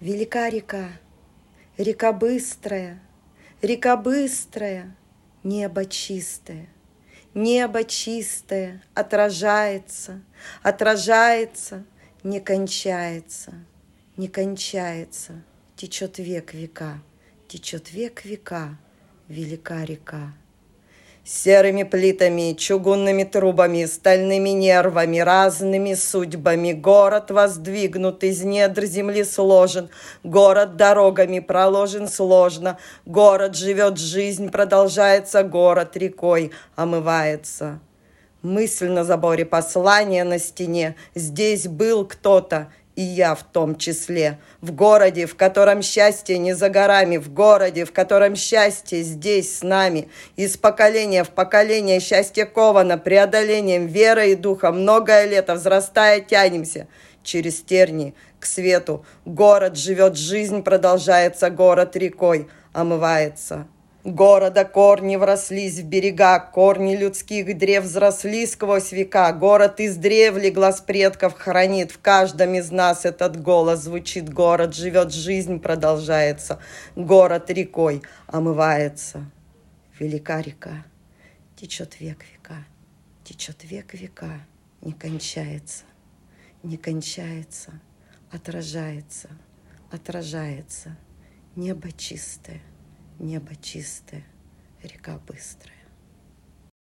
Велика река, река быстрая, река быстрая, небо чистое, небо чистое отражается, отражается, не кончается, не кончается, течет век века, течет век века, велика река. Серыми плитами, чугунными трубами, стальными нервами, разными судьбами. Город воздвигнут, из недр земли сложен, Город дорогами проложен сложно, Город живет жизнь, продолжается город рекой, омывается. Мысль на заборе, послание на стене, Здесь был кто-то, и я в том числе. В городе, в котором счастье не за горами, в городе, в котором счастье здесь с нами. Из поколения в поколение счастье ковано, преодолением верой и духа. Многое лето, взрастая, тянемся через терни к свету. Город живет, жизнь продолжается, город рекой омывается. Города корни врослись в берега, корни людских древ взросли сквозь века. Город издревле глаз предков хранит, в каждом из нас этот голос звучит. Город живет, жизнь продолжается, город рекой омывается. Велика река, течет век века, течет век века, не кончается, не кончается, отражается, отражается. Небо чистое, Небо чистое, река быстрая.